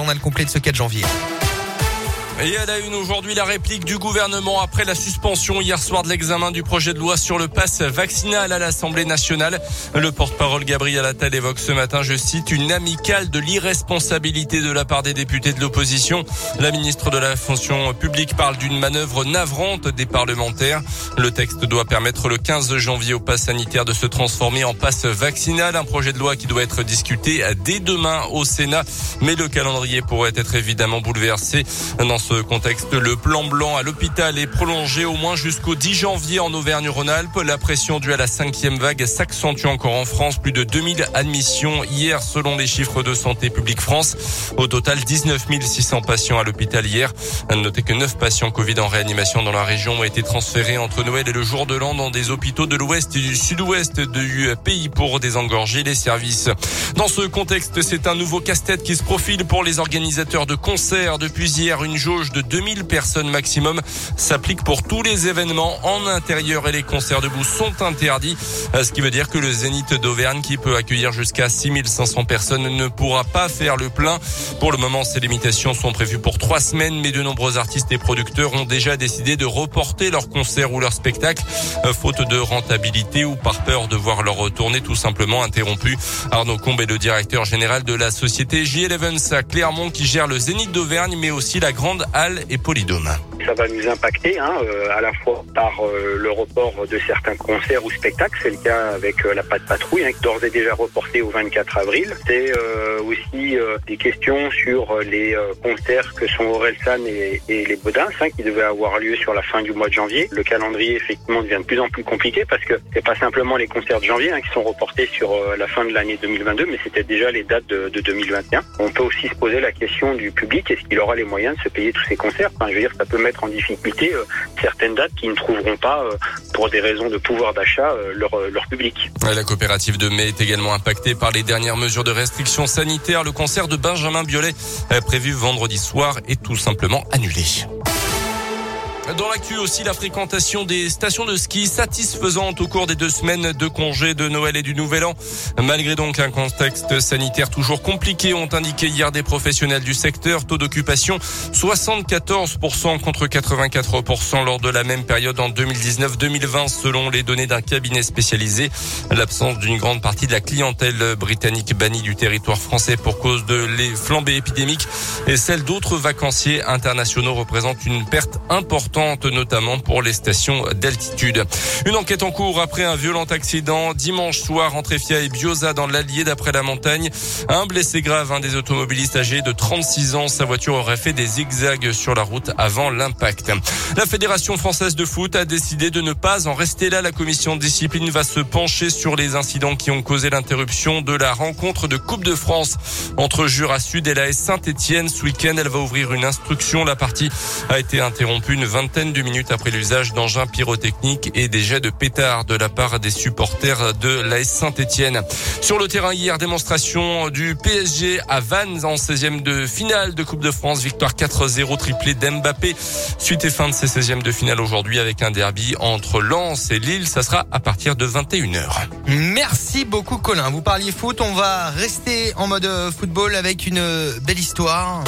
journal complet de ce 4 janvier. Et elle a une aujourd'hui la réplique du gouvernement après la suspension hier soir de l'examen du projet de loi sur le pass vaccinal à l'Assemblée nationale. Le porte-parole Gabriel Attal évoque ce matin, je cite, une amicale de l'irresponsabilité de la part des députés de l'opposition. La ministre de la fonction publique parle d'une manœuvre navrante des parlementaires. Le texte doit permettre le 15 janvier au pass sanitaire de se transformer en pass vaccinal, un projet de loi qui doit être discuté dès demain au Sénat. Mais le calendrier pourrait être évidemment bouleversé dans ce contexte, le plan blanc à l'hôpital est prolongé au moins jusqu'au 10 janvier en Auvergne-Rhône-Alpes. La pression due à la cinquième vague s'accentue encore en France. Plus de 2000 admissions hier selon les chiffres de Santé publique France. Au total, 19 600 patients à l'hôpital hier. Notez que 9 patients Covid en réanimation dans la région ont été transférés entre Noël et le jour de l'an dans des hôpitaux de l'ouest et du sud-ouest du pays pour désengorger les services. Dans ce contexte, c'est un nouveau casse-tête qui se profile pour les organisateurs de concerts. Depuis hier, une jauge de 2000 personnes maximum s'applique pour tous les événements en intérieur et les concerts debout sont interdits. Euh, ce qui veut dire que le Zénith d'Auvergne qui peut accueillir jusqu'à 6500 personnes ne pourra pas faire le plein. Pour le moment, ces limitations sont prévues pour trois semaines, mais de nombreux artistes et producteurs ont déjà décidé de reporter leurs concerts ou leurs spectacles, euh, faute de rentabilité ou par peur de voir leur tournée tout simplement interrompue. Arnaud Combe est le directeur général de la société J11 à Clermont qui gère le Zénith d'Auvergne, mais aussi la grande Halle et Polydôme. Ça va nous impacter hein, euh, à la fois par euh, le report de certains concerts ou spectacles. C'est le cas avec euh, la Patte Patrouille, hein, d'ores et déjà reporté au 24 avril. C'est aussi des questions sur les concerts que sont Orelsan et, et les Baudins, hein, qui devaient avoir lieu sur la fin du mois de janvier. Le calendrier effectivement devient de plus en plus compliqué parce que c'est pas simplement les concerts de janvier qui sont reportés sur la fin de l'année 2022, mais c'était déjà les dates de, de 2021. On peut aussi se poser la question du public est-ce qu'il aura les moyens de se payer tous ces concerts? Enfin, Je veux dire, ça peut mettre en difficulté euh, certaines dates qui ne trouveront pas, euh, pour des raisons de pouvoir d'achat, euh, leur, leur public. La coopérative de mai est également impactée par les dernières mesures de restriction sanitaire. Le concert de Benjamin Biolay, prévu vendredi soir, est tout simplement annulé. Dans l'actu aussi, la fréquentation des stations de ski satisfaisante au cours des deux semaines de congés de Noël et du Nouvel An. Malgré donc un contexte sanitaire toujours compliqué, ont indiqué hier des professionnels du secteur. Taux d'occupation 74% contre 84% lors de la même période en 2019-2020 selon les données d'un cabinet spécialisé. L'absence d'une grande partie de la clientèle britannique bannie du territoire français pour cause de les flambées épidémiques et celle d'autres vacanciers internationaux représente une perte importante notamment pour les stations d'altitude. Une enquête en cours après un violent accident dimanche soir entre Efia et Bioza dans l'Allier d'après la montagne. Un blessé grave, un des automobilistes âgé de 36 ans. Sa voiture aurait fait des zigzags sur la route avant l'impact. La Fédération française de foot a décidé de ne pas en rester là. La commission de discipline va se pencher sur les incidents qui ont causé l'interruption de la rencontre de Coupe de France entre Jura Sud et la Saint-Etienne. Ce week-end, elle va ouvrir une instruction. La partie a été interrompue une de minutes après l'usage d'engins pyrotechniques et des jets de pétards de la part des supporters de l'AS Saint-Etienne. Sur le terrain hier, démonstration du PSG à Vannes en 16e de finale de Coupe de France. Victoire 4-0 triplé d'Mbappé. Suite et fin de ces 16e de finale aujourd'hui avec un derby entre Lens et Lille. Ça sera à partir de 21h. Merci beaucoup Colin. Vous parliez foot. On va rester en mode football avec une belle histoire.